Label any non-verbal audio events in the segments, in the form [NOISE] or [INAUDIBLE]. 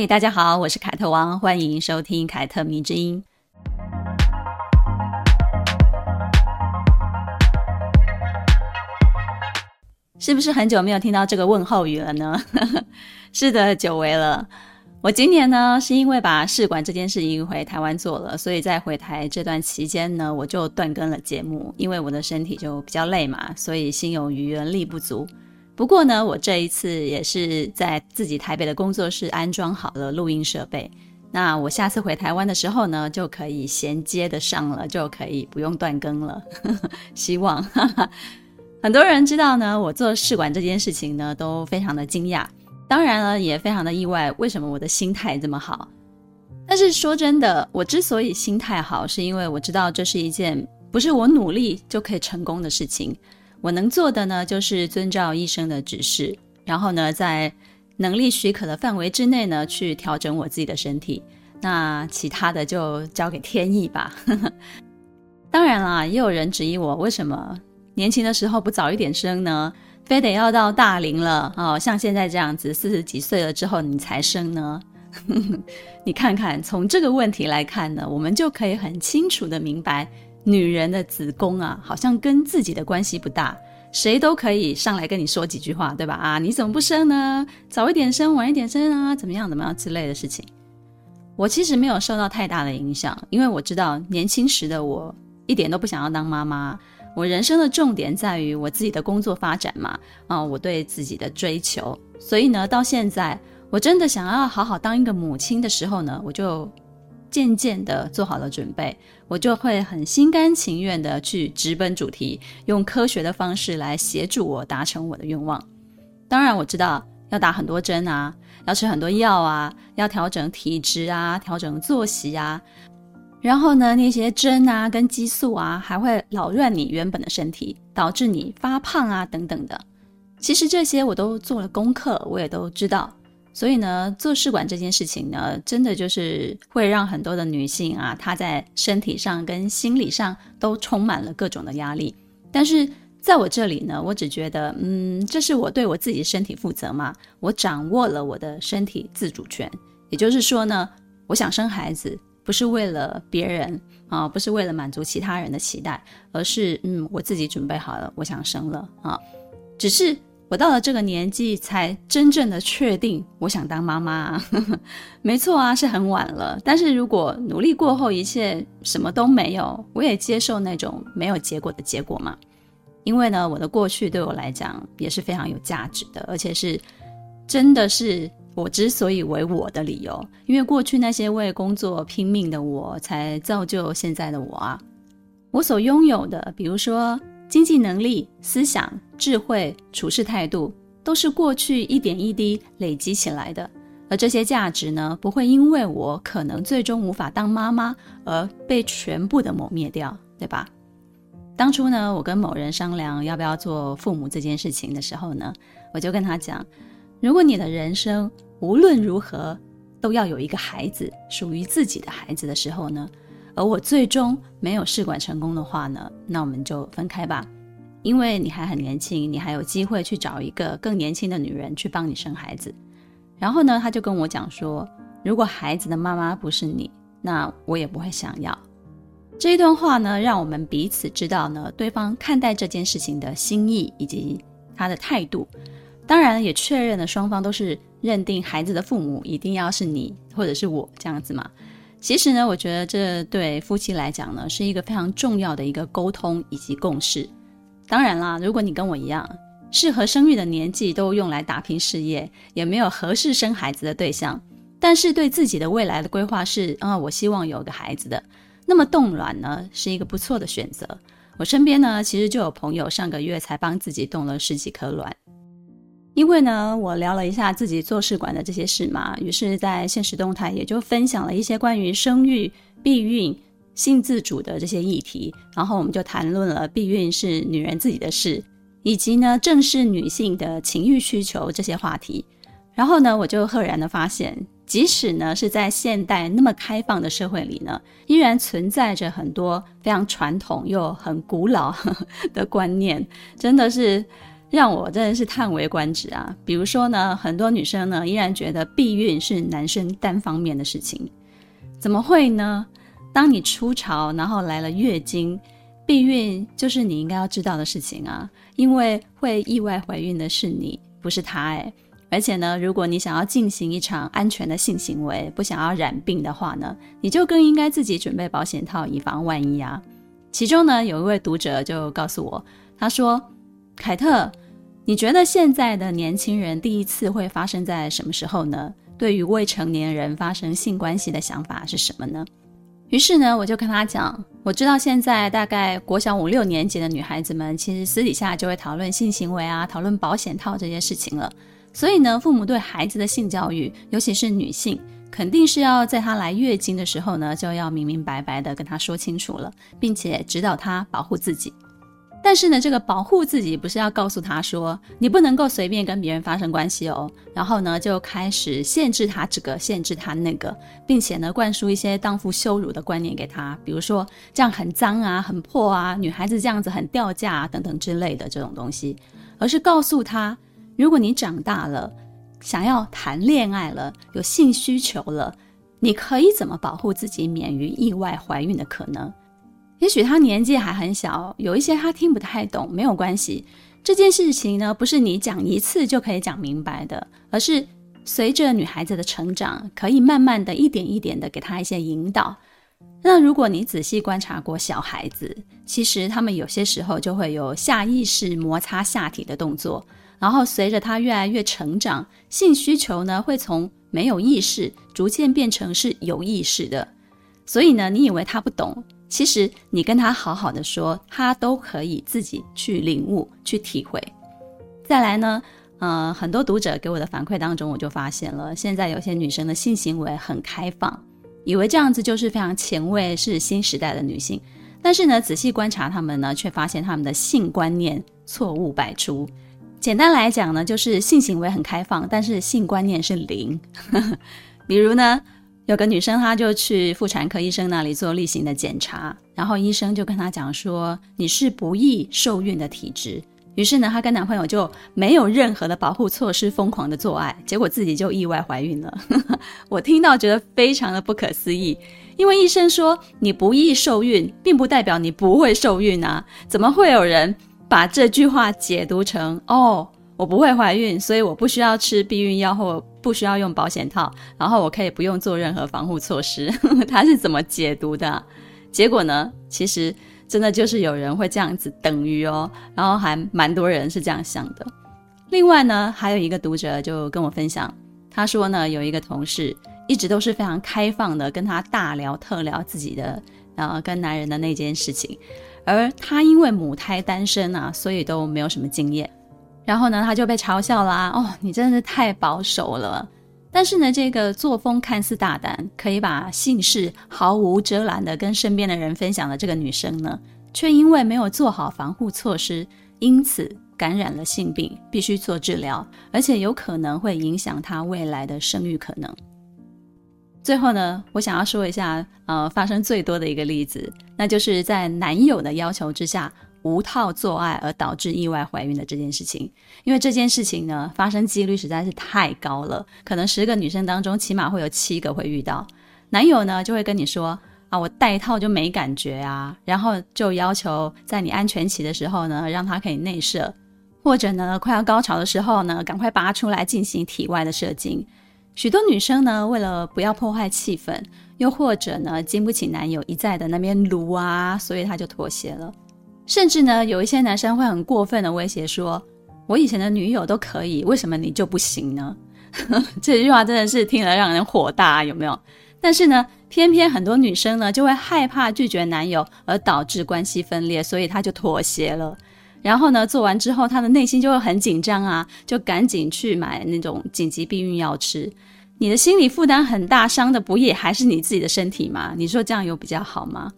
嘿，大家好，我是凯特王，欢迎收听凯特迷之音。是不是很久没有听到这个问候语了呢？[LAUGHS] 是的，久违了。我今年呢，是因为把试管这件事情回台湾做了，所以在回台这段期间呢，我就断更了节目，因为我的身体就比较累嘛，所以心有余而力不足。不过呢，我这一次也是在自己台北的工作室安装好了录音设备，那我下次回台湾的时候呢，就可以衔接的上了，就可以不用断更了。[LAUGHS] 希望。很多人知道呢，我做试管这件事情呢，都非常的惊讶，当然了，也非常的意外，为什么我的心态这么好？但是说真的，我之所以心态好，是因为我知道这是一件不是我努力就可以成功的事情。我能做的呢，就是遵照医生的指示，然后呢，在能力许可的范围之内呢，去调整我自己的身体。那其他的就交给天意吧。[LAUGHS] 当然啦，也有人质疑我为什么。年轻的时候不早一点生呢？非得要到大龄了哦，像现在这样子四十几岁了之后你才生呢？[LAUGHS] 你看看，从这个问题来看呢，我们就可以很清楚的明白，女人的子宫啊，好像跟自己的关系不大，谁都可以上来跟你说几句话，对吧？啊，你怎么不生呢？早一点生，晚一点生啊？怎么样怎么样之类的事情。我其实没有受到太大的影响，因为我知道年轻时的我一点都不想要当妈妈。我人生的重点在于我自己的工作发展嘛，啊，我对自己的追求，所以呢，到现在我真的想要好好当一个母亲的时候呢，我就渐渐的做好了准备，我就会很心甘情愿的去直奔主题，用科学的方式来协助我达成我的愿望。当然，我知道要打很多针啊，要吃很多药啊，要调整体质啊，调整作息啊。然后呢，那些针啊跟激素啊，还会扰乱你原本的身体，导致你发胖啊等等的。其实这些我都做了功课，我也都知道。所以呢，做试管这件事情呢，真的就是会让很多的女性啊，她在身体上跟心理上都充满了各种的压力。但是在我这里呢，我只觉得，嗯，这是我对我自己身体负责嘛，我掌握了我的身体自主权。也就是说呢，我想生孩子。不是为了别人啊，不是为了满足其他人的期待，而是嗯，我自己准备好了，我想生了啊。只是我到了这个年纪，才真正的确定我想当妈妈啊。[LAUGHS] 没错啊，是很晚了。但是如果努力过后一切什么都没有，我也接受那种没有结果的结果嘛。因为呢，我的过去对我来讲也是非常有价值的，而且是真的是。我之所以为我的理由，因为过去那些为工作拼命的我，才造就现在的我啊。我所拥有的，比如说经济能力、思想、智慧、处事态度，都是过去一点一滴累积起来的。而这些价值呢，不会因为我可能最终无法当妈妈而被全部的抹灭掉，对吧？当初呢，我跟某人商量要不要做父母这件事情的时候呢，我就跟他讲。如果你的人生无论如何都要有一个孩子，属于自己的孩子的时候呢，而我最终没有试管成功的话呢，那我们就分开吧，因为你还很年轻，你还有机会去找一个更年轻的女人去帮你生孩子。然后呢，他就跟我讲说，如果孩子的妈妈不是你，那我也不会想要。这一段话呢，让我们彼此知道呢，对方看待这件事情的心意以及他的态度。当然也确认了双方都是认定孩子的父母一定要是你或者是我这样子嘛。其实呢，我觉得这对夫妻来讲呢，是一个非常重要的一个沟通以及共识。当然啦，如果你跟我一样，适合生育的年纪都用来打拼事业，也没有合适生孩子的对象，但是对自己的未来的规划是啊，我希望有个孩子的，那么冻卵呢是一个不错的选择。我身边呢，其实就有朋友上个月才帮自己冻了十几颗卵。因为呢，我聊了一下自己做试管的这些事嘛，于是，在现实动态也就分享了一些关于生育、避孕、性自主的这些议题。然后，我们就谈论了避孕是女人自己的事，以及呢正视女性的情欲需求这些话题。然后呢，我就赫然的发现，即使呢是在现代那么开放的社会里呢，依然存在着很多非常传统又很古老 [LAUGHS] 的观念，真的是让我真的是叹为观止啊。比如说呢，很多女生呢依然觉得避孕是男生单方面的事情，怎么会呢？当你初潮，然后来了月经，避孕就是你应该要知道的事情啊，因为会意外怀孕的是你，不是他哎。而且呢，如果你想要进行一场安全的性行为，不想要染病的话呢，你就更应该自己准备保险套，以防万一啊。其中呢，有一位读者就告诉我，他说：“凯特，你觉得现在的年轻人第一次会发生在什么时候呢？对于未成年人发生性关系的想法是什么呢？”于是呢，我就跟他讲，我知道现在大概国小五六年级的女孩子们，其实私底下就会讨论性行为啊，讨论保险套这些事情了。所以呢，父母对孩子的性教育，尤其是女性，肯定是要在她来月经的时候呢，就要明明白白的跟她说清楚了，并且指导她保护自己。但是呢，这个保护自己不是要告诉他说你不能够随便跟别人发生关系哦，然后呢就开始限制他这个，限制他那个，并且呢灌输一些荡妇羞辱的观念给他，比如说这样很脏啊，很破啊，女孩子这样子很掉价啊等等之类的这种东西，而是告诉他。如果你长大了，想要谈恋爱了，有性需求了，你可以怎么保护自己免于意外怀孕的可能？也许他年纪还很小，有一些他听不太懂，没有关系。这件事情呢，不是你讲一次就可以讲明白的，而是随着女孩子的成长，可以慢慢的一点一点的给她一些引导。那如果你仔细观察过小孩子，其实他们有些时候就会有下意识摩擦下体的动作。然后随着他越来越成长，性需求呢会从没有意识逐渐变成是有意识的。所以呢，你以为他不懂，其实你跟他好好的说，他都可以自己去领悟、去体会。再来呢，呃，很多读者给我的反馈当中，我就发现了，现在有些女生的性行为很开放，以为这样子就是非常前卫，是新时代的女性。但是呢，仔细观察她们呢，却发现她们的性观念错误百出。简单来讲呢，就是性行为很开放，但是性观念是零。[LAUGHS] 比如呢，有个女生她就去妇产科医生那里做例行的检查，然后医生就跟她讲说，你是不易受孕的体质。于是呢，她跟男朋友就没有任何的保护措施，疯狂的做爱，结果自己就意外怀孕了。[LAUGHS] 我听到觉得非常的不可思议，因为医生说你不易受孕，并不代表你不会受孕啊，怎么会有人？把这句话解读成哦，我不会怀孕，所以我不需要吃避孕药或不需要用保险套，然后我可以不用做任何防护措施。[LAUGHS] 他是怎么解读的？结果呢？其实真的就是有人会这样子等于哦，然后还蛮多人是这样想的。另外呢，还有一个读者就跟我分享，他说呢，有一个同事一直都是非常开放的，跟他大聊特聊自己的，然后跟男人的那件事情。而他因为母胎单身啊，所以都没有什么经验。然后呢，他就被嘲笑啦。哦，你真的是太保守了。但是呢，这个作风看似大胆，可以把性事毫无遮拦的跟身边的人分享的这个女生呢，却因为没有做好防护措施，因此感染了性病，必须做治疗，而且有可能会影响她未来的生育可能。最后呢，我想要说一下，呃，发生最多的一个例子，那就是在男友的要求之下无套做爱而导致意外怀孕的这件事情。因为这件事情呢，发生几率实在是太高了，可能十个女生当中起码会有七个会遇到。男友呢就会跟你说啊，我戴套就没感觉啊，[LAUGHS] 然后就要求在你安全期的时候呢，让他可以内射，或者呢快要高潮的时候呢，赶快拔出来进行体外的射精。许多女生呢，为了不要破坏气氛，又或者呢，经不起男友一再的那边撸啊，所以她就妥协了。甚至呢，有一些男生会很过分的威胁说：“我以前的女友都可以，为什么你就不行呢？” [LAUGHS] 这句话真的是听了让人火大，有没有？但是呢，偏偏很多女生呢，就会害怕拒绝男友，而导致关系分裂，所以她就妥协了。然后呢，做完之后，她的内心就会很紧张啊，就赶紧去买那种紧急避孕药吃。你的心理负担很大，伤的不也还是你自己的身体吗？你说这样有比较好吗？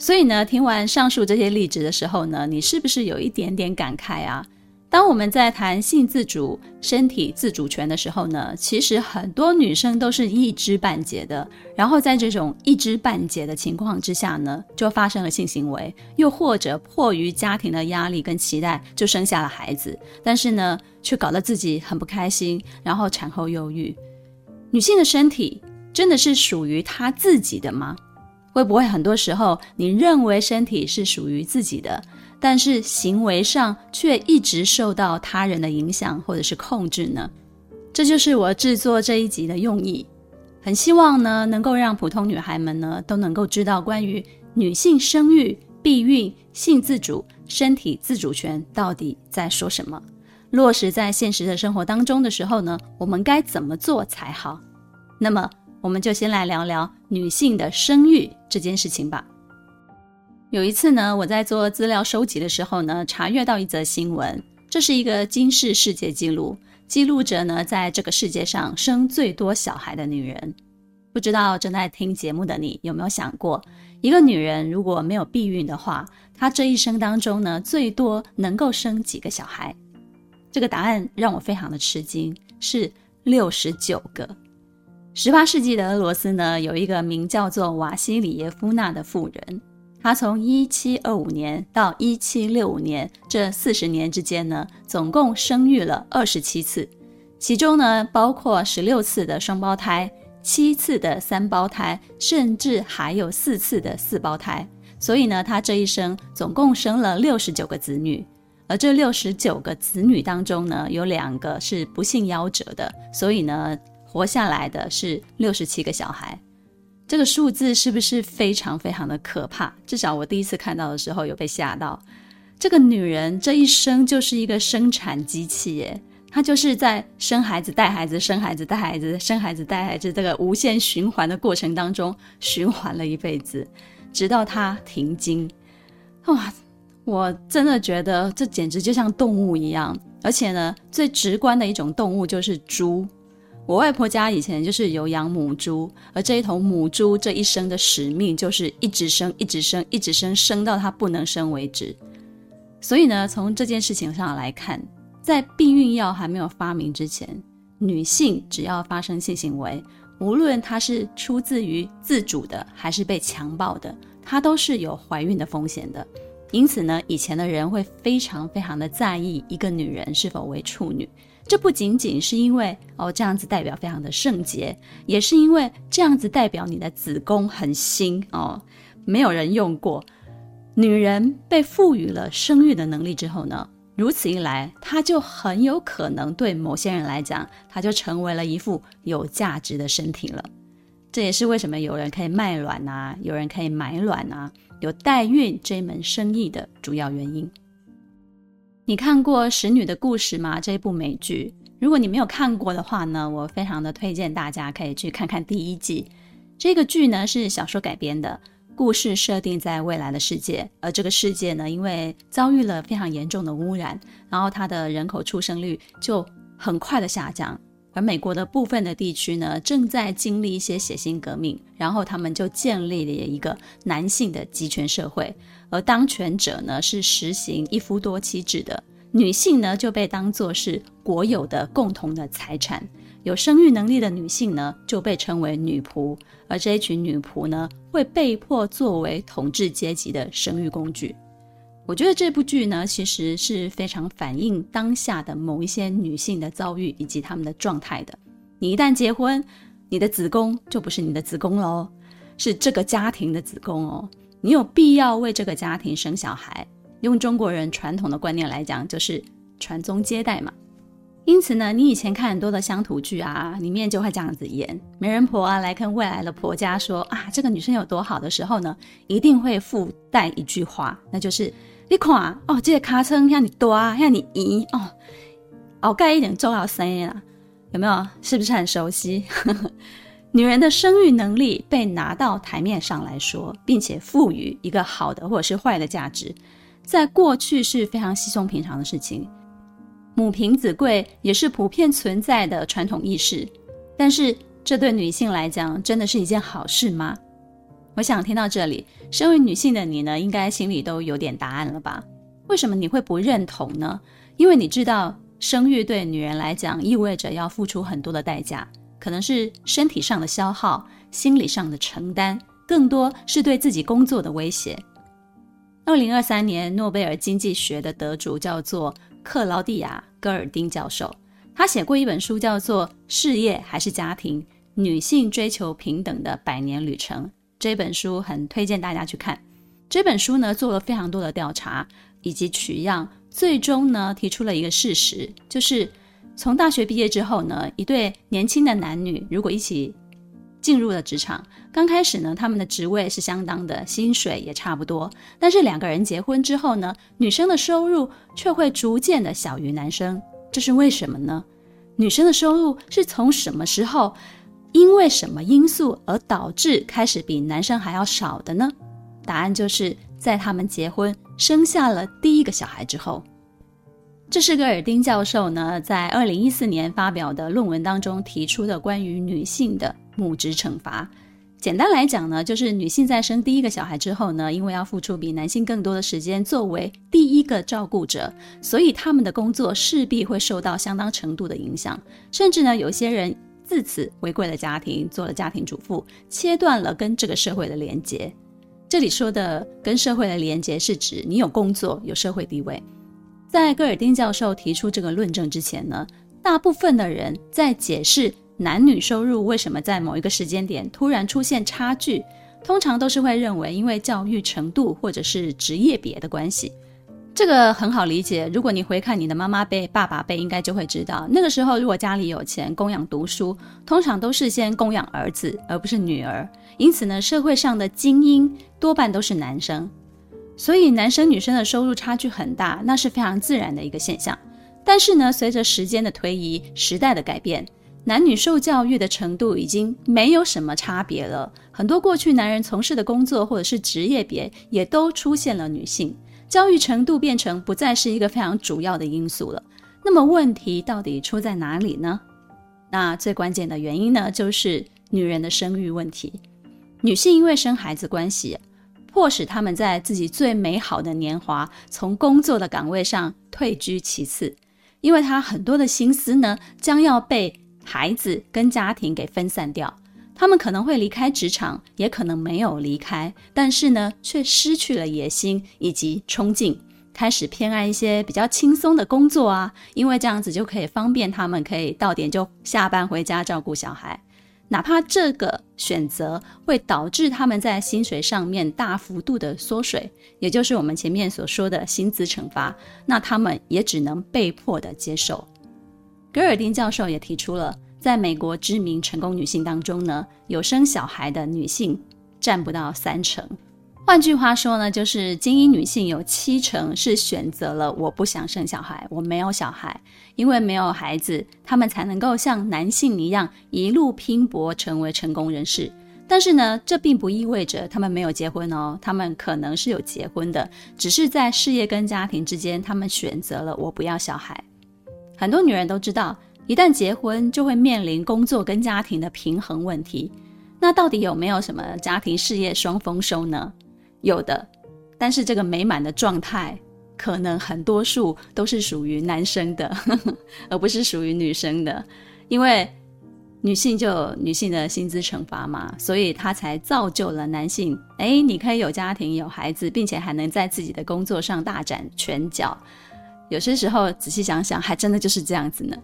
所以呢，听完上述这些例子的时候呢，你是不是有一点点感慨啊？当我们在谈性自主、身体自主权的时候呢，其实很多女生都是一知半解的。然后在这种一知半解的情况之下呢，就发生了性行为，又或者迫于家庭的压力跟期待，就生下了孩子。但是呢，却搞得自己很不开心，然后产后忧郁。女性的身体真的是属于她自己的吗？会不会很多时候你认为身体是属于自己的？但是行为上却一直受到他人的影响或者是控制呢？这就是我制作这一集的用意。很希望呢，能够让普通女孩们呢都能够知道关于女性生育、避孕、性自主、身体自主权到底在说什么。落实在现实的生活当中的时候呢，我们该怎么做才好？那么，我们就先来聊聊女性的生育这件事情吧。有一次呢，我在做资料收集的时候呢，查阅到一则新闻，这是一个金氏世界纪录，记录着呢，在这个世界上生最多小孩的女人。不知道正在听节目的你有没有想过，一个女人如果没有避孕的话，她这一生当中呢，最多能够生几个小孩？这个答案让我非常的吃惊，是六十九个。十八世纪的俄罗斯呢，有一个名叫做瓦西里耶夫娜的妇人。她从一七二五年到一七六五年这四十年之间呢，总共生育了二十七次，其中呢包括十六次的双胞胎、七次的三胞胎，甚至还有四次的四胞胎。所以呢，她这一生总共生了六十九个子女，而这六十九个子女当中呢，有两个是不幸夭折的，所以呢，活下来的是六十七个小孩。这个数字是不是非常非常的可怕？至少我第一次看到的时候有被吓到。这个女人这一生就是一个生产机器耶，她就是在生孩子、带孩子、生孩子、带孩子、生孩子、带孩子这个无限循环的过程当中循环了一辈子，直到她停经。哇，我真的觉得这简直就像动物一样，而且呢，最直观的一种动物就是猪。我外婆家以前就是有养母猪，而这一头母猪这一生的使命就是一直生，一直生，一直生，生到它不能生为止。所以呢，从这件事情上来看，在避孕药还没有发明之前，女性只要发生性行为，无论她是出自于自主的还是被强暴的，她都是有怀孕的风险的。因此呢，以前的人会非常非常的在意一个女人是否为处女。这不仅仅是因为哦，这样子代表非常的圣洁，也是因为这样子代表你的子宫很新哦，没有人用过。女人被赋予了生育的能力之后呢，如此一来，她就很有可能对某些人来讲，她就成为了一副有价值的身体了。这也是为什么有人可以卖卵啊，有人可以买卵啊，有代孕这门生意的主要原因。你看过《使女的故事》吗？这一部美剧，如果你没有看过的话呢，我非常的推荐大家可以去看看第一季。这个剧呢是小说改编的，故事设定在未来的世界，而这个世界呢，因为遭遇了非常严重的污染，然后它的人口出生率就很快的下降。而美国的部分的地区呢，正在经历一些血腥革命，然后他们就建立了一个男性的集权社会，而当权者呢是实行一夫多妻制的，女性呢就被当作是国有的共同的财产，有生育能力的女性呢就被称为女仆，而这一群女仆呢会被迫作为统治阶级的生育工具。我觉得这部剧呢，其实是非常反映当下的某一些女性的遭遇以及她们的状态的。你一旦结婚，你的子宫就不是你的子宫喽，是这个家庭的子宫哦。你有必要为这个家庭生小孩。用中国人传统的观念来讲，就是传宗接代嘛。因此呢，你以前看很多的乡土剧啊，里面就会这样子演，媒人婆啊来跟未来的婆家说啊，这个女生有多好的时候呢，一定会附带一句话，那就是。你看哦，这个尻川像你大，像你圆哦，[LAUGHS] 后盖一点重要声音啊，有没有？是不是很熟悉？女人的生育能力被拿到台面上来说，并且赋予一个好的或者是坏的价值，在过去是非常稀松平常的事情。母凭子贵也是普遍存在的传统意识，但是这对女性来讲，真的是一件好事吗？我想听到这里，身为女性的你呢，应该心里都有点答案了吧？为什么你会不认同呢？因为你知道，生育对女人来讲意味着要付出很多的代价，可能是身体上的消耗，心理上的承担，更多是对自己工作的威胁。二零二三年诺贝尔经济学的得主叫做克劳蒂亚·戈尔丁教授，他写过一本书，叫做《事业还是家庭？女性追求平等的百年旅程》。这本书很推荐大家去看。这本书呢，做了非常多的调查以及取样，最终呢，提出了一个事实，就是从大学毕业之后呢，一对年轻的男女如果一起进入了职场，刚开始呢，他们的职位是相当的，薪水也差不多。但是两个人结婚之后呢，女生的收入却会逐渐的小于男生，这是为什么呢？女生的收入是从什么时候，因为什么因素而导致开始比男生还要少的呢？答案就是在他们结婚生下了第一个小孩之后。这是戈尔丁教授呢，在二零一四年发表的论文当中提出的关于女性的母职惩罚。简单来讲呢，就是女性在生第一个小孩之后呢，因为要付出比男性更多的时间作为第一个照顾者，所以他们的工作势必会受到相当程度的影响。甚至呢，有些人自此回归了家庭，做了家庭主妇，切断了跟这个社会的连接。这里说的跟社会的连接，是指你有工作，有社会地位。在戈尔丁教授提出这个论证之前呢，大部分的人在解释男女收入为什么在某一个时间点突然出现差距，通常都是会认为因为教育程度或者是职业别的关系。这个很好理解，如果你回看你的妈妈辈、爸爸辈，应该就会知道，那个时候如果家里有钱供养读书，通常都是先供养儿子，而不是女儿。因此呢，社会上的精英多半都是男生。所以男生女生的收入差距很大，那是非常自然的一个现象。但是呢，随着时间的推移，时代的改变，男女受教育的程度已经没有什么差别了。很多过去男人从事的工作或者是职业别，也都出现了女性，教育程度变成不再是一个非常主要的因素了。那么问题到底出在哪里呢？那最关键的原因呢，就是女人的生育问题。女性因为生孩子关系。迫使他们在自己最美好的年华，从工作的岗位上退居其次，因为他很多的心思呢，将要被孩子跟家庭给分散掉。他们可能会离开职场，也可能没有离开，但是呢，却失去了野心以及冲劲，开始偏爱一些比较轻松的工作啊，因为这样子就可以方便他们，可以到点就下班回家照顾小孩。哪怕这个选择会导致他们在薪水上面大幅度的缩水，也就是我们前面所说的薪资惩罚，那他们也只能被迫的接受。格尔丁教授也提出了，在美国知名成功女性当中呢，有生小孩的女性占不到三成。换句话说呢，就是精英女性有七成是选择了我不想生小孩，我没有小孩，因为没有孩子，她们才能够像男性一样一路拼搏成为成功人士。但是呢，这并不意味着她们没有结婚哦，她们可能是有结婚的，只是在事业跟家庭之间，她们选择了我不要小孩。很多女人都知道，一旦结婚就会面临工作跟家庭的平衡问题。那到底有没有什么家庭事业双丰收呢？有的，但是这个美满的状态，可能很多数都是属于男生的，[LAUGHS] 而不是属于女生的。因为女性就有女性的薪资惩罚嘛，所以他才造就了男性。哎，你可以有家庭、有孩子，并且还能在自己的工作上大展拳脚。有些时候仔细想想，还真的就是这样子呢。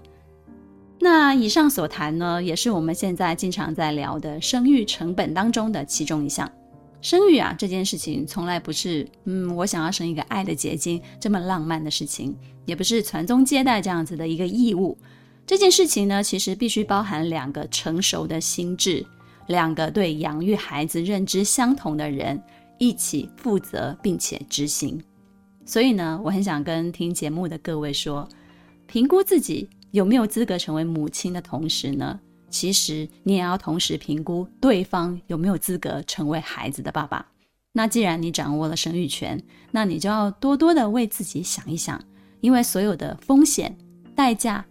那以上所谈呢，也是我们现在经常在聊的生育成本当中的其中一项。生育啊，这件事情从来不是，嗯，我想要生一个爱的结晶这么浪漫的事情，也不是传宗接代这样子的一个义务。这件事情呢，其实必须包含两个成熟的心智，两个对养育孩子认知相同的人一起负责并且执行。所以呢，我很想跟听节目的各位说，评估自己有没有资格成为母亲的同时呢，其实你也要同时评估对方有没有资格成为孩子的爸爸。那既然你掌握了生育权，那你就要多多的为自己想一想，因为所有的风险、代价，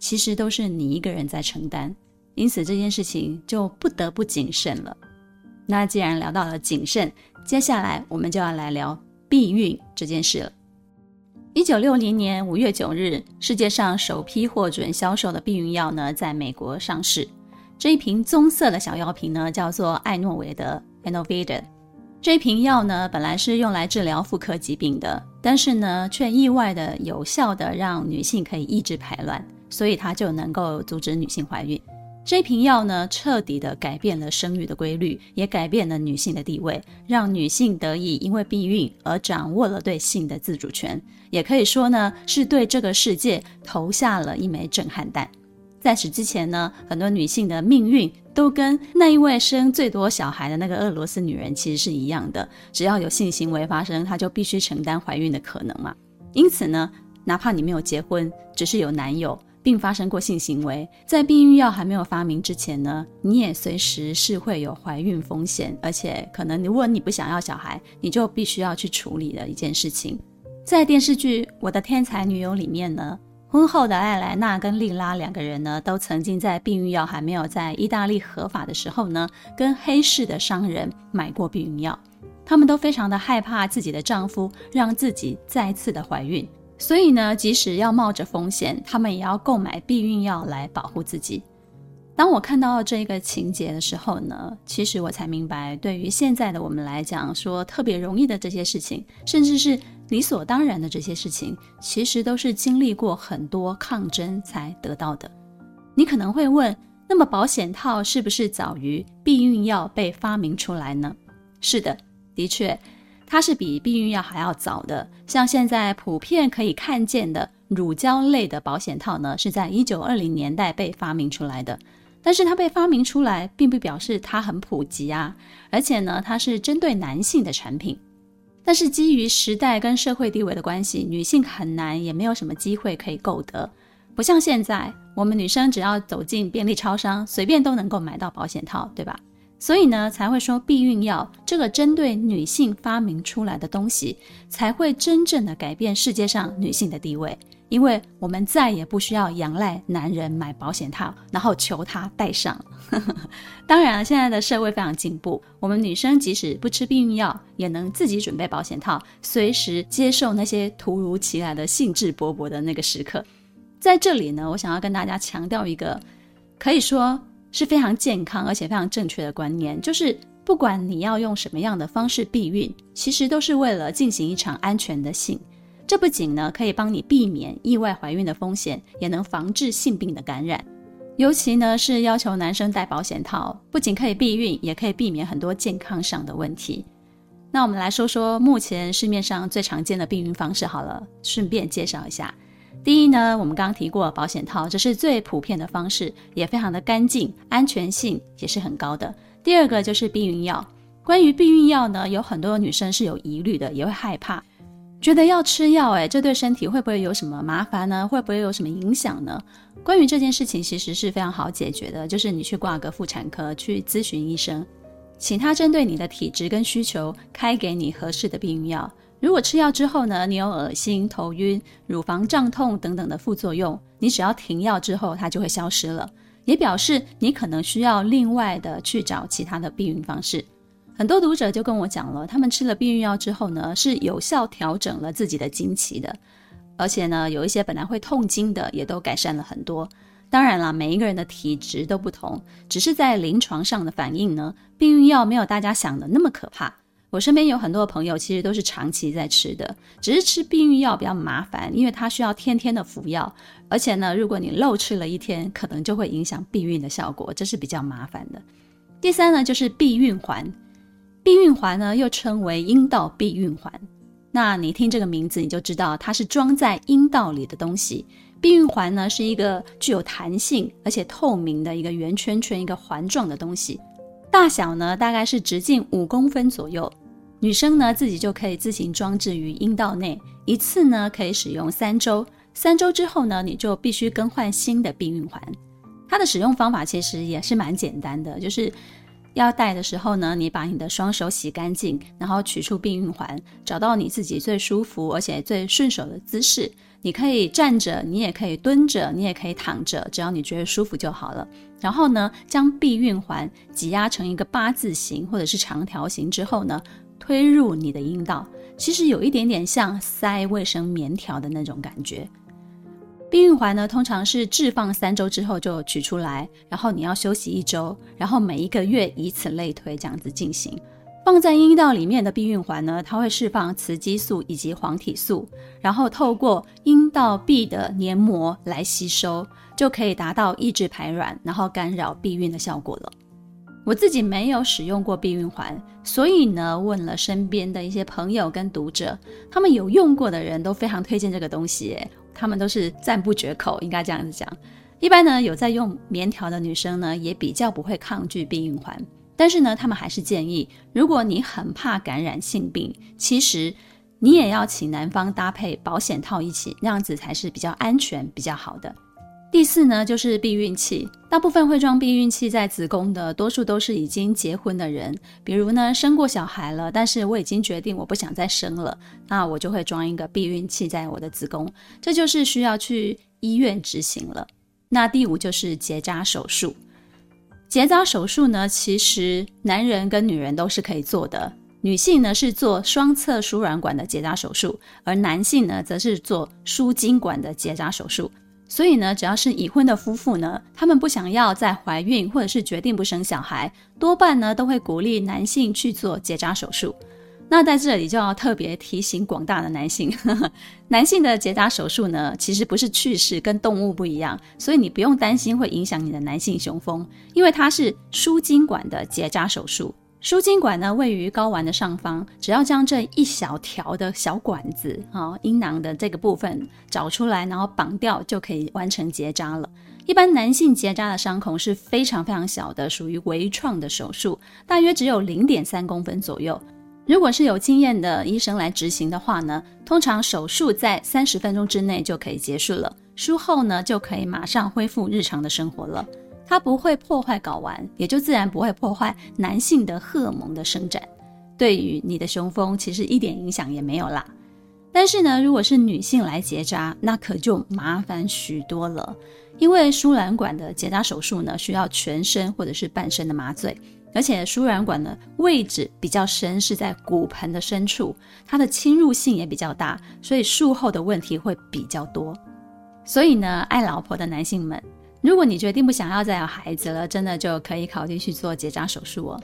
其实都是你一个人在承担。因此这件事情就不得不谨慎了。那既然聊到了谨慎，接下来我们就要来聊避孕这件事了。一九六零年五月九日，世界上首批获准销售的避孕药呢，在美国上市。这一瓶棕色的小药瓶呢，叫做艾诺维的 Anovida。这一瓶药呢，本来是用来治疗妇科疾病的，但是呢，却意外的有效的让女性可以抑制排卵，所以它就能够阻止女性怀孕。这瓶药呢，彻底的改变了生育的规律，也改变了女性的地位，让女性得以因为避孕而掌握了对性的自主权，也可以说呢，是对这个世界投下了一枚震撼弹。在此之前呢，很多女性的命运都跟那一位生最多小孩的那个俄罗斯女人其实是一样的，只要有性行为发生，她就必须承担怀孕的可能嘛。因此呢，哪怕你没有结婚，只是有男友并发生过性行为，在避孕药还没有发明之前呢，你也随时是会有怀孕风险，而且可能如果你不想要小孩，你就必须要去处理的一件事情。在电视剧《我的天才女友》里面呢。婚后的艾莱娜跟莉拉两个人呢，都曾经在避孕药还没有在意大利合法的时候呢，跟黑市的商人买过避孕药。他们都非常的害怕自己的丈夫让自己再次的怀孕，所以呢，即使要冒着风险，他们也要购买避孕药来保护自己。当我看到这个情节的时候呢，其实我才明白，对于现在的我们来讲，说特别容易的这些事情，甚至是。理所当然的这些事情，其实都是经历过很多抗争才得到的。你可能会问，那么保险套是不是早于避孕药被发明出来呢？是的，的确，它是比避孕药还要早的。像现在普遍可以看见的乳胶类的保险套呢，是在一九二零年代被发明出来的。但是它被发明出来，并不表示它很普及啊，而且呢，它是针对男性的产品。但是基于时代跟社会地位的关系，女性很难也没有什么机会可以购得，不像现在，我们女生只要走进便利超商，随便都能够买到保险套，对吧？所以呢，才会说避孕药这个针对女性发明出来的东西，才会真正的改变世界上女性的地位。因为我们再也不需要仰赖男人买保险套，然后求他戴上。[LAUGHS] 当然了，现在的社会非常进步，我们女生即使不吃避孕药，也能自己准备保险套，随时接受那些突如其来的兴致勃勃的那个时刻。在这里呢，我想要跟大家强调一个可以说是非常健康而且非常正确的观念，就是不管你要用什么样的方式避孕，其实都是为了进行一场安全的性。这不仅呢可以帮你避免意外怀孕的风险，也能防治性病的感染。尤其呢是要求男生戴保险套，不仅可以避孕，也可以避免很多健康上的问题。那我们来说说目前市面上最常见的避孕方式好了，顺便介绍一下。第一呢，我们刚刚提过保险套，这是最普遍的方式，也非常的干净，安全性也是很高的。第二个就是避孕药。关于避孕药呢，有很多女生是有疑虑的，也会害怕。觉得要吃药，诶，这对身体会不会有什么麻烦呢？会不会有什么影响呢？关于这件事情，其实是非常好解决的，就是你去挂个妇产科去咨询医生，请他针对你的体质跟需求开给你合适的避孕药。如果吃药之后呢，你有恶心、头晕、乳房胀痛等等的副作用，你只要停药之后，它就会消失了，也表示你可能需要另外的去找其他的避孕方式。很多读者就跟我讲了，他们吃了避孕药之后呢，是有效调整了自己的经期的，而且呢，有一些本来会痛经的也都改善了很多。当然了，每一个人的体质都不同，只是在临床上的反应呢，避孕药没有大家想的那么可怕。我身边有很多的朋友其实都是长期在吃的，只是吃避孕药比较麻烦，因为它需要天天的服药，而且呢，如果你漏吃了一天，可能就会影响避孕的效果，这是比较麻烦的。第三呢，就是避孕环。避孕环呢，又称为阴道避孕环。那你听这个名字，你就知道它是装在阴道里的东西。避孕环呢，是一个具有弹性而且透明的一个圆圈圈，一个环状的东西。大小呢，大概是直径五公分左右。女生呢，自己就可以自行装置于阴道内，一次呢可以使用三周。三周之后呢，你就必须更换新的避孕环。它的使用方法其实也是蛮简单的，就是。要戴的时候呢，你把你的双手洗干净，然后取出避孕环，找到你自己最舒服而且最顺手的姿势。你可以站着，你也可以蹲着，你也可以躺着，只要你觉得舒服就好了。然后呢，将避孕环挤压成一个八字形或者是长条形之后呢，推入你的阴道，其实有一点点像塞卫生棉条的那种感觉。避孕环呢，通常是置放三周之后就取出来，然后你要休息一周，然后每一个月以此类推，这样子进行。放在阴道里面的避孕环呢，它会释放雌激素以及黄体素，然后透过阴道壁的黏膜来吸收，就可以达到抑制排卵，然后干扰避孕的效果了。我自己没有使用过避孕环，所以呢，问了身边的一些朋友跟读者，他们有用过的人都非常推荐这个东西，他们都是赞不绝口，应该这样子讲。一般呢，有在用棉条的女生呢，也比较不会抗拒避孕环。但是呢，他们还是建议，如果你很怕感染性病，其实你也要请男方搭配保险套一起，那样子才是比较安全、比较好的。第四呢，就是避孕器。大部分会装避孕器在子宫的，多数都是已经结婚的人，比如呢，生过小孩了，但是我已经决定我不想再生了，那我就会装一个避孕器在我的子宫，这就是需要去医院执行了。那第五就是结扎手术。结扎手术呢，其实男人跟女人都是可以做的。女性呢是做双侧输卵管的结扎手术，而男性呢则是做输精管的结扎手术。所以呢，只要是已婚的夫妇呢，他们不想要再怀孕，或者是决定不生小孩，多半呢都会鼓励男性去做结扎手术。那在这里就要特别提醒广大的男性，呵呵，男性的结扎手术呢，其实不是去世，跟动物不一样，所以你不用担心会影响你的男性雄风，因为它是输精管的结扎手术。输精管呢位于睾丸的上方，只要将这一小条的小管子啊，阴囊的这个部分找出来，然后绑掉，就可以完成结扎了。一般男性结扎的伤口是非常非常小的，属于微创的手术，大约只有零点三公分左右。如果是有经验的医生来执行的话呢，通常手术在三十分钟之内就可以结束了。术后呢，就可以马上恢复日常的生活了。它不会破坏睾丸，也就自然不会破坏男性的荷尔蒙的生长。对于你的雄风，其实一点影响也没有啦。但是呢，如果是女性来结扎，那可就麻烦许多了。因为输卵管的结扎手术呢，需要全身或者是半身的麻醉。而且输卵管的位置比较深，是在骨盆的深处，它的侵入性也比较大，所以术后的问题会比较多。所以呢，爱老婆的男性们，如果你决定不想要再有孩子了，真的就可以考虑去做结扎手术哦。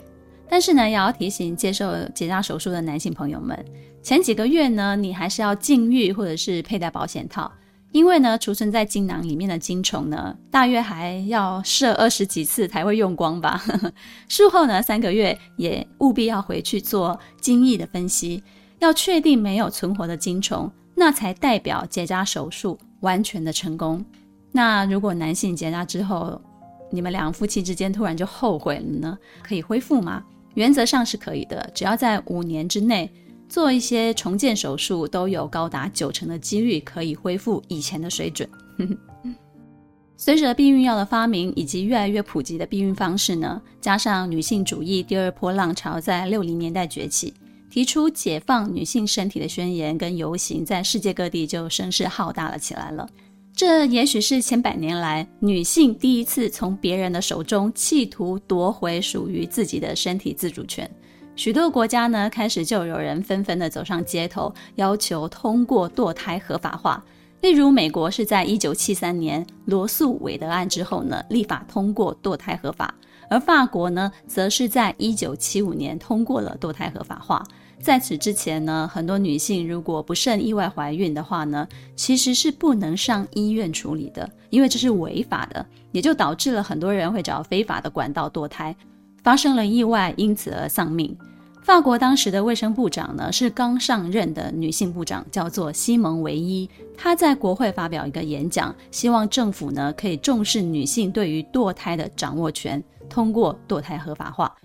但是呢，也要提醒接受结扎手术的男性朋友们，前几个月呢，你还是要禁欲或者是佩戴保险套。因为呢，储存在精囊里面的精虫呢，大约还要射二十几次才会用光吧。[LAUGHS] 术后呢，三个月也务必要回去做精液的分析，要确定没有存活的精虫，那才代表结扎手术完全的成功。那如果男性结扎之后，你们两夫妻之间突然就后悔了呢？可以恢复吗？原则上是可以的，只要在五年之内。做一些重建手术都有高达九成的几率可以恢复以前的水准。随着避孕药的发明以及越来越普及的避孕方式呢，加上女性主义第二波浪潮在六零年代崛起，提出解放女性身体的宣言跟游行在世界各地就声势浩大了起来了。这也许是千百年来女性第一次从别人的手中企图夺回属于自己的身体自主权。许多国家呢，开始就有人纷纷的走上街头，要求通过堕胎合法化。例如，美国是在一九七三年罗诉韦德案之后呢，立法通过堕胎合法；而法国呢，则是在一九七五年通过了堕胎合法化。在此之前呢，很多女性如果不慎意外怀孕的话呢，其实是不能上医院处理的，因为这是违法的，也就导致了很多人会找非法的管道堕胎。发生了意外，因此而丧命。法国当时的卫生部长呢，是刚上任的女性部长，叫做西蒙维伊。她在国会发表一个演讲，希望政府呢可以重视女性对于堕胎的掌握权，通过堕胎合法化。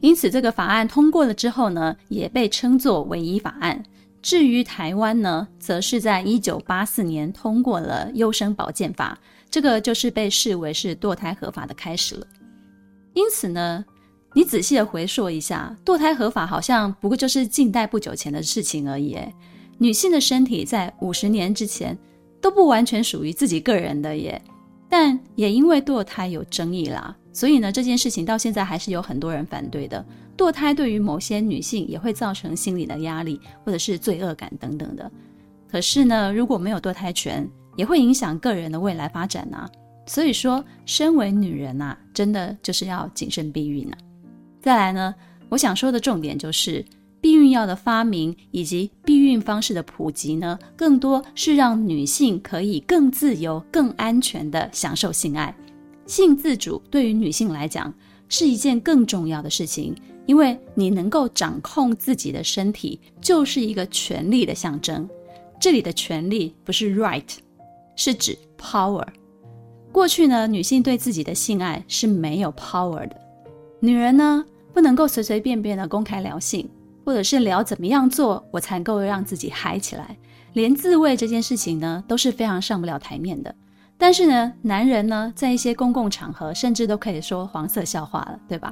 因此，这个法案通过了之后呢，也被称作唯一法案。至于台湾呢，则是在一九八四年通过了优生保健法，这个就是被视为是堕胎合法的开始了。因此呢。你仔细的回溯一下，堕胎合法好像不过就是近代不久前的事情而已。女性的身体在五十年之前都不完全属于自己个人的耶，但也因为堕胎有争议啦，所以呢，这件事情到现在还是有很多人反对的。堕胎对于某些女性也会造成心理的压力，或者是罪恶感等等的。可是呢，如果没有堕胎权，也会影响个人的未来发展啊。所以说，身为女人啊，真的就是要谨慎避孕啊。再来呢，我想说的重点就是，避孕药的发明以及避孕方式的普及呢，更多是让女性可以更自由、更安全地享受性爱。性自主对于女性来讲是一件更重要的事情。因为你能够掌控自己的身体，就是一个权力的象征。这里的权力不是 right，是指 power。过去呢，女性对自己的性爱是没有 power 的。女人呢，不能够随随便便的公开聊性，或者是聊怎么样做我才能够让自己嗨起来。连自慰这件事情呢，都是非常上不了台面的。但是呢，男人呢，在一些公共场合，甚至都可以说黄色笑话了，对吧？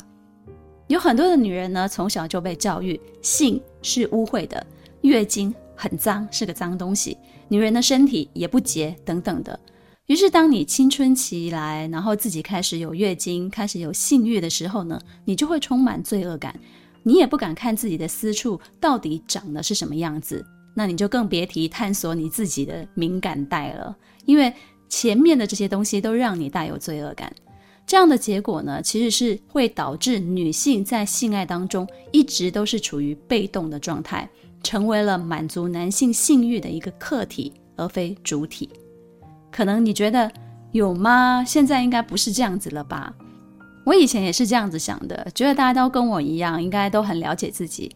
有很多的女人呢，从小就被教育性是污秽的，月经很脏，是个脏东西，女人的身体也不洁等等的。于是，当你青春期来，然后自己开始有月经，开始有性欲的时候呢，你就会充满罪恶感，你也不敢看自己的私处到底长得是什么样子，那你就更别提探索你自己的敏感带了，因为前面的这些东西都让你带有罪恶感。这样的结果呢，其实是会导致女性在性爱当中一直都是处于被动的状态，成为了满足男性性欲的一个客体，而非主体。可能你觉得有吗？现在应该不是这样子了吧？我以前也是这样子想的，觉得大家都跟我一样，应该都很了解自己。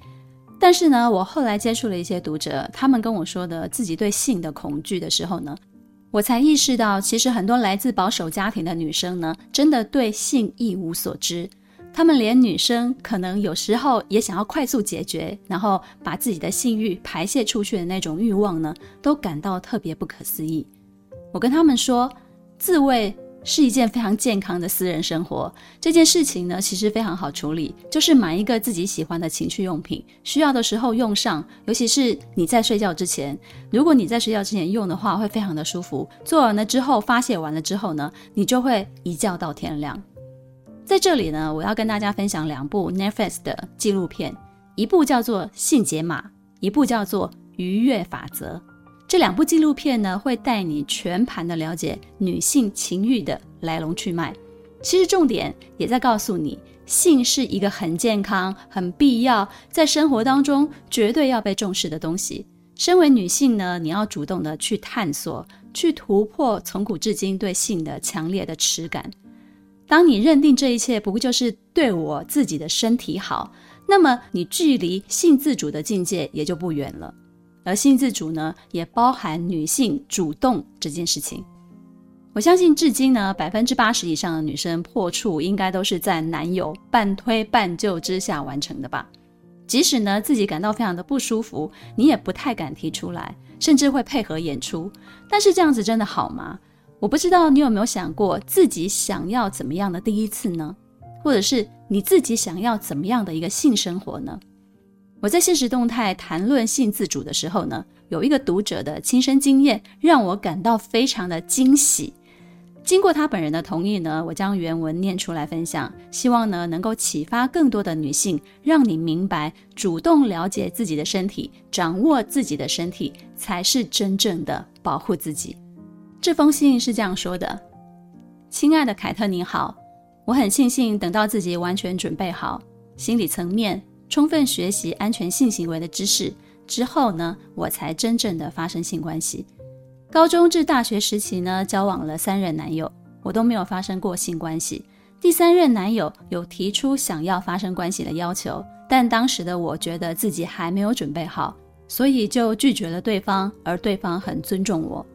但是呢，我后来接触了一些读者，他们跟我说的自己对性的恐惧的时候呢，我才意识到，其实很多来自保守家庭的女生呢，真的对性一无所知。她们连女生可能有时候也想要快速解决，然后把自己的性欲排泄出去的那种欲望呢，都感到特别不可思议。我跟她们说，自慰。是一件非常健康的私人生活。这件事情呢，其实非常好处理，就是买一个自己喜欢的情趣用品，需要的时候用上。尤其是你在睡觉之前，如果你在睡觉之前用的话，会非常的舒服。做完了之后，发泄完了之后呢，你就会一觉到天亮。在这里呢，我要跟大家分享两部 Netflix 的纪录片，一部叫做《性解码》，一部叫做《愉悦法则》。这两部纪录片呢，会带你全盘的了解女性情欲的来龙去脉。其实重点也在告诉你，性是一个很健康、很必要，在生活当中绝对要被重视的东西。身为女性呢，你要主动的去探索，去突破从古至今对性的强烈的耻感。当你认定这一切不过就是对我自己的身体好，那么你距离性自主的境界也就不远了。而性自主呢，也包含女性主动这件事情。我相信，至今呢，百分之八十以上的女生破处，应该都是在男友半推半就之下完成的吧。即使呢，自己感到非常的不舒服，你也不太敢提出来，甚至会配合演出。但是这样子真的好吗？我不知道你有没有想过，自己想要怎么样的第一次呢？或者是你自己想要怎么样的一个性生活呢？我在现实动态谈论性自主的时候呢，有一个读者的亲身经验让我感到非常的惊喜。经过他本人的同意呢，我将原文念出来分享，希望呢能够启发更多的女性，让你明白，主动了解自己的身体，掌握自己的身体，才是真正的保护自己。这封信是这样说的：亲爱的凯特，你好，我很庆幸等到自己完全准备好，心理层面。充分学习安全性行为的知识之后呢，我才真正的发生性关系。高中至大学时期呢，交往了三任男友，我都没有发生过性关系。第三任男友有提出想要发生关系的要求，但当时的我觉得自己还没有准备好，所以就拒绝了对方，而对方很尊重我。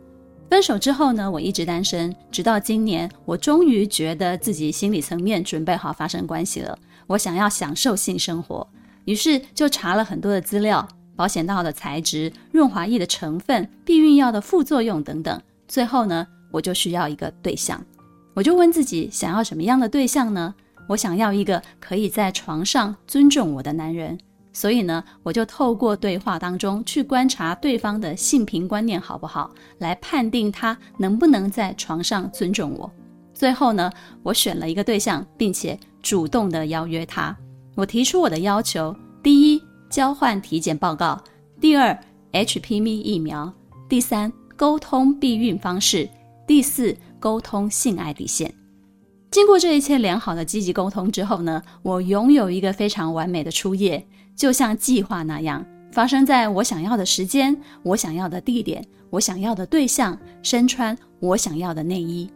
分手之后呢，我一直单身，直到今年，我终于觉得自己心理层面准备好发生关系了。我想要享受性生活。于是就查了很多的资料，保险套的材质、润滑液的成分、避孕药的副作用等等。最后呢，我就需要一个对象，我就问自己想要什么样的对象呢？我想要一个可以在床上尊重我的男人。所以呢，我就透过对话当中去观察对方的性平观念好不好，来判定他能不能在床上尊重我。最后呢，我选了一个对象，并且主动的邀约他。我提出我的要求：第一，交换体检报告；第二，HPV 疫苗；第三，沟通避孕方式；第四，沟通性爱底线。经过这一切良好的积极沟通之后呢，我拥有一个非常完美的初夜。就像计划那样，发生在我想要的时间、我想要的地点、我想要的对象，身穿我想要的内衣。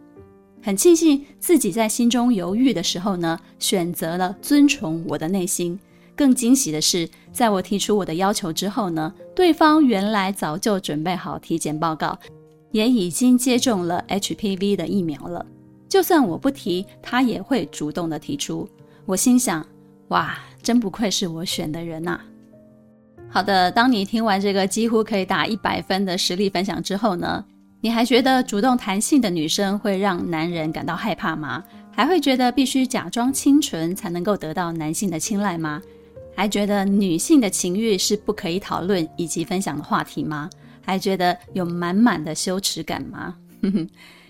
很庆幸自己在心中犹豫的时候呢，选择了遵从我的内心。更惊喜的是，在我提出我的要求之后呢，对方原来早就准备好体检报告，也已经接种了 HPV 的疫苗了。就算我不提，他也会主动的提出。我心想，哇！真不愧是我选的人呐、啊！好的，当你听完这个几乎可以打一百分的实力分享之后呢，你还觉得主动谈性的女生会让男人感到害怕吗？还会觉得必须假装清纯才能够得到男性的青睐吗？还觉得女性的情欲是不可以讨论以及分享的话题吗？还觉得有满满的羞耻感吗？哼哼，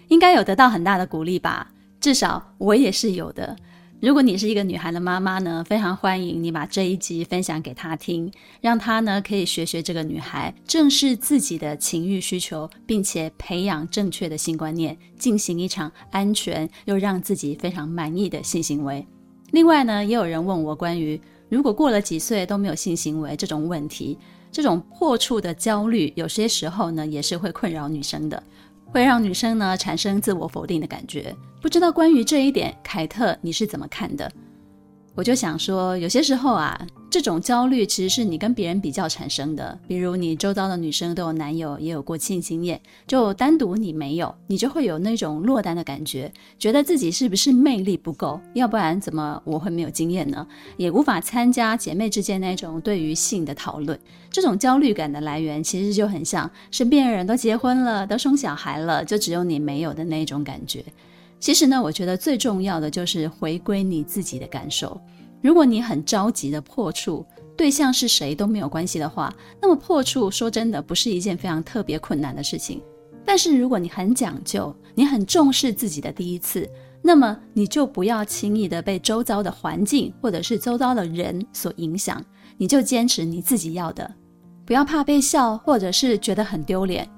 应该有得到很大的鼓励吧？至少我也是有的。如果你是一个女孩的妈妈呢，非常欢迎你把这一集分享给她听，让她呢可以学学这个女孩，正视自己的情欲需求，并且培养正确的性观念，进行一场安全又让自己非常满意的性行为。另外呢，也有人问我关于如果过了几岁都没有性行为这种问题，这种破处的焦虑，有些时候呢也是会困扰女生的。会让女生呢产生自我否定的感觉，不知道关于这一点，凯特你是怎么看的？我就想说，有些时候啊，这种焦虑其实是你跟别人比较产生的。比如你周遭的女生都有男友，也有过性经验，就单独你没有，你就会有那种落单的感觉，觉得自己是不是魅力不够？要不然怎么我会没有经验呢？也无法参加姐妹之间那种对于性的讨论。这种焦虑感的来源，其实就很像身边人都结婚了，都生小孩了，就只有你没有的那种感觉。其实呢，我觉得最重要的就是回归你自己的感受。如果你很着急的破处，对象是谁都没有关系的话，那么破处说真的不是一件非常特别困难的事情。但是如果你很讲究，你很重视自己的第一次，那么你就不要轻易的被周遭的环境或者是周遭的人所影响，你就坚持你自己要的，不要怕被笑或者是觉得很丢脸，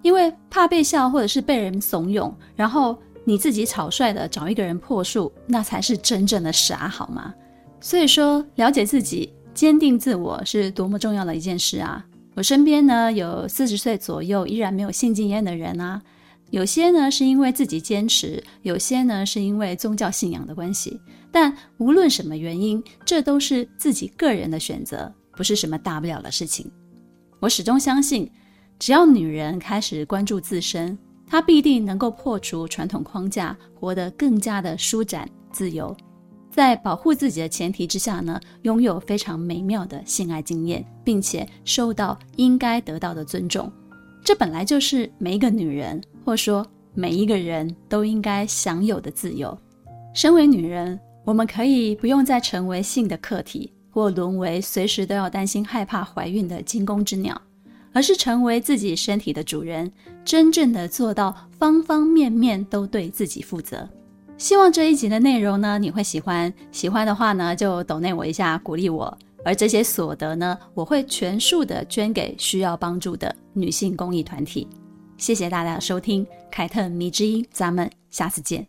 因为怕被笑或者是被人怂恿，然后。你自己草率的找一个人破处，那才是真正的傻，好吗？所以说，了解自己、坚定自我是多么重要的一件事啊！我身边呢有四十岁左右依然没有性经验的人啊，有些呢是因为自己坚持，有些呢是因为宗教信仰的关系。但无论什么原因，这都是自己个人的选择，不是什么大不了的事情。我始终相信，只要女人开始关注自身。她必定能够破除传统框架，活得更加的舒展自由，在保护自己的前提之下呢，拥有非常美妙的性爱经验，并且受到应该得到的尊重。这本来就是每一个女人，或说每一个人都应该享有的自由。身为女人，我们可以不用再成为性的客体，或沦为随时都要担心害怕怀孕的惊弓之鸟。而是成为自己身体的主人，真正的做到方方面面都对自己负责。希望这一集的内容呢，你会喜欢。喜欢的话呢，就抖内我一下，鼓励我。而这些所得呢，我会全数的捐给需要帮助的女性公益团体。谢谢大家的收听，凯特迷之音，咱们下次见。